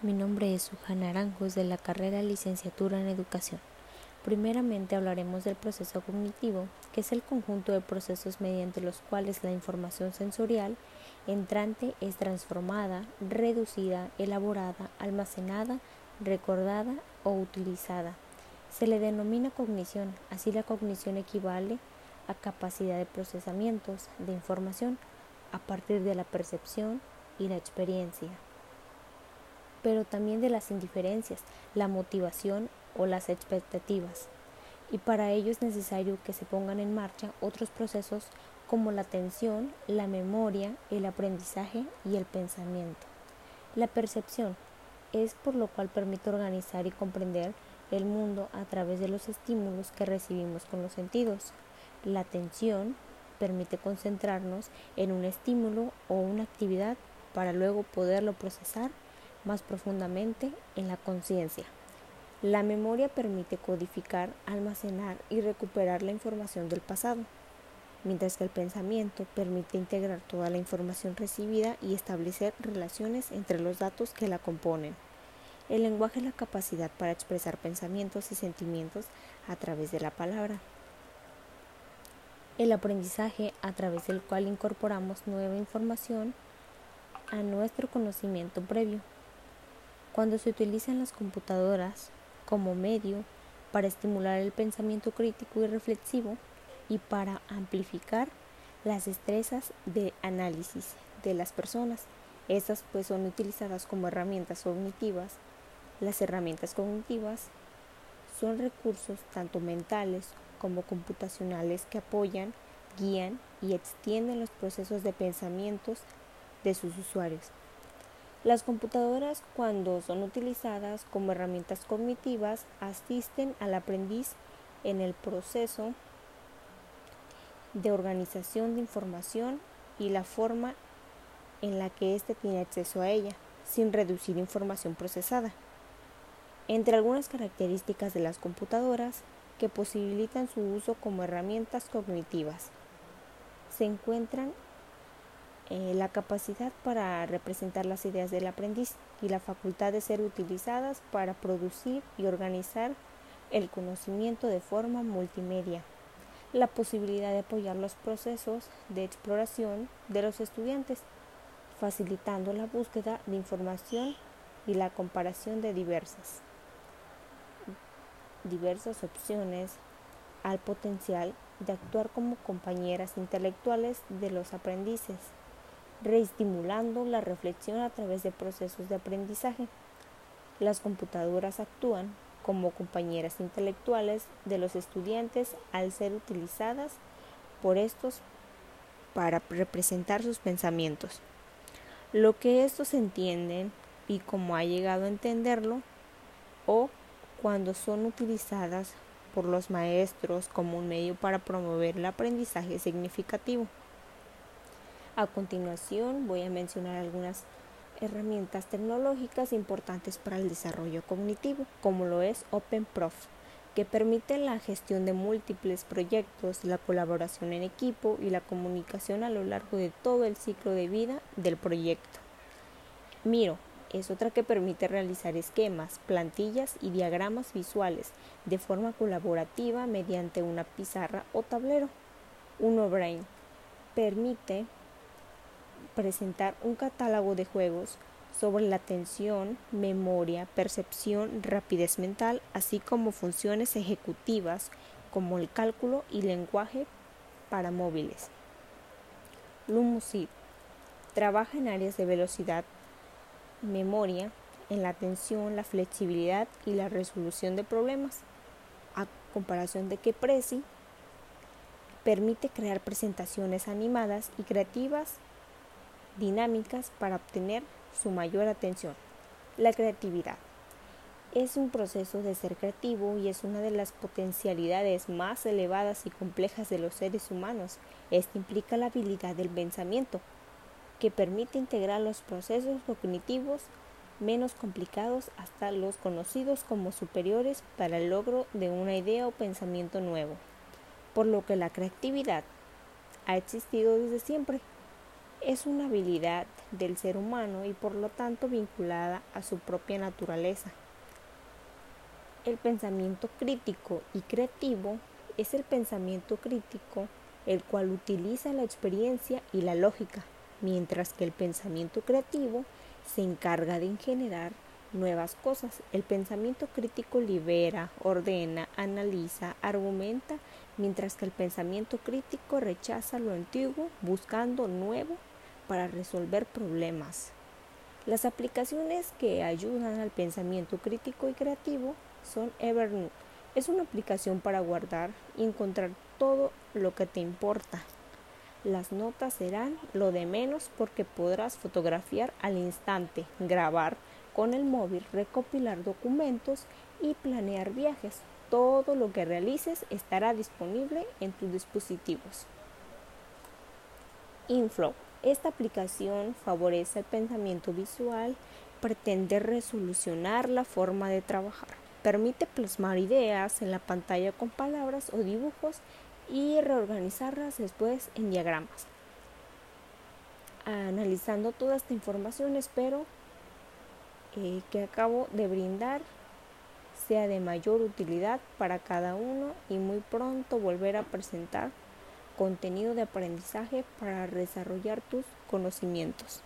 Mi nombre es Sujan Aranjos de la carrera Licenciatura en Educación. Primeramente hablaremos del proceso cognitivo, que es el conjunto de procesos mediante los cuales la información sensorial entrante es transformada, reducida, elaborada, almacenada, recordada o utilizada. Se le denomina cognición, así la cognición equivale a capacidad de procesamientos de información a partir de la percepción y la experiencia pero también de las indiferencias, la motivación o las expectativas. Y para ello es necesario que se pongan en marcha otros procesos como la atención, la memoria, el aprendizaje y el pensamiento. La percepción es por lo cual permite organizar y comprender el mundo a través de los estímulos que recibimos con los sentidos. La atención permite concentrarnos en un estímulo o una actividad para luego poderlo procesar más profundamente en la conciencia. La memoria permite codificar, almacenar y recuperar la información del pasado, mientras que el pensamiento permite integrar toda la información recibida y establecer relaciones entre los datos que la componen. El lenguaje es la capacidad para expresar pensamientos y sentimientos a través de la palabra. El aprendizaje a través del cual incorporamos nueva información a nuestro conocimiento previo cuando se utilizan las computadoras como medio para estimular el pensamiento crítico y reflexivo y para amplificar las destrezas de análisis de las personas. Estas pues son utilizadas como herramientas cognitivas. Las herramientas cognitivas son recursos tanto mentales como computacionales que apoyan, guían y extienden los procesos de pensamientos de sus usuarios. Las computadoras, cuando son utilizadas como herramientas cognitivas, asisten al aprendiz en el proceso de organización de información y la forma en la que éste tiene acceso a ella, sin reducir información procesada. Entre algunas características de las computadoras que posibilitan su uso como herramientas cognitivas se encuentran eh, la capacidad para representar las ideas del aprendiz y la facultad de ser utilizadas para producir y organizar el conocimiento de forma multimedia, la posibilidad de apoyar los procesos de exploración de los estudiantes, facilitando la búsqueda de información y la comparación de diversas, diversas opciones al potencial de actuar como compañeras intelectuales de los aprendices reestimulando la reflexión a través de procesos de aprendizaje. Las computadoras actúan como compañeras intelectuales de los estudiantes al ser utilizadas por estos para representar sus pensamientos. Lo que estos entienden y cómo ha llegado a entenderlo o cuando son utilizadas por los maestros como un medio para promover el aprendizaje significativo. A continuación voy a mencionar algunas herramientas tecnológicas importantes para el desarrollo cognitivo, como lo es OpenProf, que permite la gestión de múltiples proyectos, la colaboración en equipo y la comunicación a lo largo de todo el ciclo de vida del proyecto. Miro es otra que permite realizar esquemas, plantillas y diagramas visuales de forma colaborativa mediante una pizarra o tablero. UnoBrain permite presentar un catálogo de juegos sobre la atención, memoria, percepción, rapidez mental, así como funciones ejecutivas como el cálculo y lenguaje para móviles. Lumusid trabaja en áreas de velocidad, memoria, en la atención, la flexibilidad y la resolución de problemas, a comparación de que Prezi permite crear presentaciones animadas y creativas dinámicas para obtener su mayor atención. La creatividad es un proceso de ser creativo y es una de las potencialidades más elevadas y complejas de los seres humanos. Esto implica la habilidad del pensamiento, que permite integrar los procesos cognitivos menos complicados hasta los conocidos como superiores para el logro de una idea o pensamiento nuevo. Por lo que la creatividad ha existido desde siempre es una habilidad del ser humano y por lo tanto vinculada a su propia naturaleza. El pensamiento crítico y creativo es el pensamiento crítico el cual utiliza la experiencia y la lógica, mientras que el pensamiento creativo se encarga de generar nuevas cosas. El pensamiento crítico libera, ordena, analiza, argumenta, mientras que el pensamiento crítico rechaza lo antiguo buscando nuevo para resolver problemas. Las aplicaciones que ayudan al pensamiento crítico y creativo son Evernote. Es una aplicación para guardar y encontrar todo lo que te importa. Las notas serán lo de menos porque podrás fotografiar al instante, grabar con el móvil, recopilar documentos y planear viajes. Todo lo que realices estará disponible en tus dispositivos. Inflow. Esta aplicación favorece el pensamiento visual, pretende resolucionar la forma de trabajar, permite plasmar ideas en la pantalla con palabras o dibujos y reorganizarlas después en diagramas. Analizando toda esta información espero eh, que acabo de brindar sea de mayor utilidad para cada uno y muy pronto volver a presentar contenido de aprendizaje para desarrollar tus conocimientos.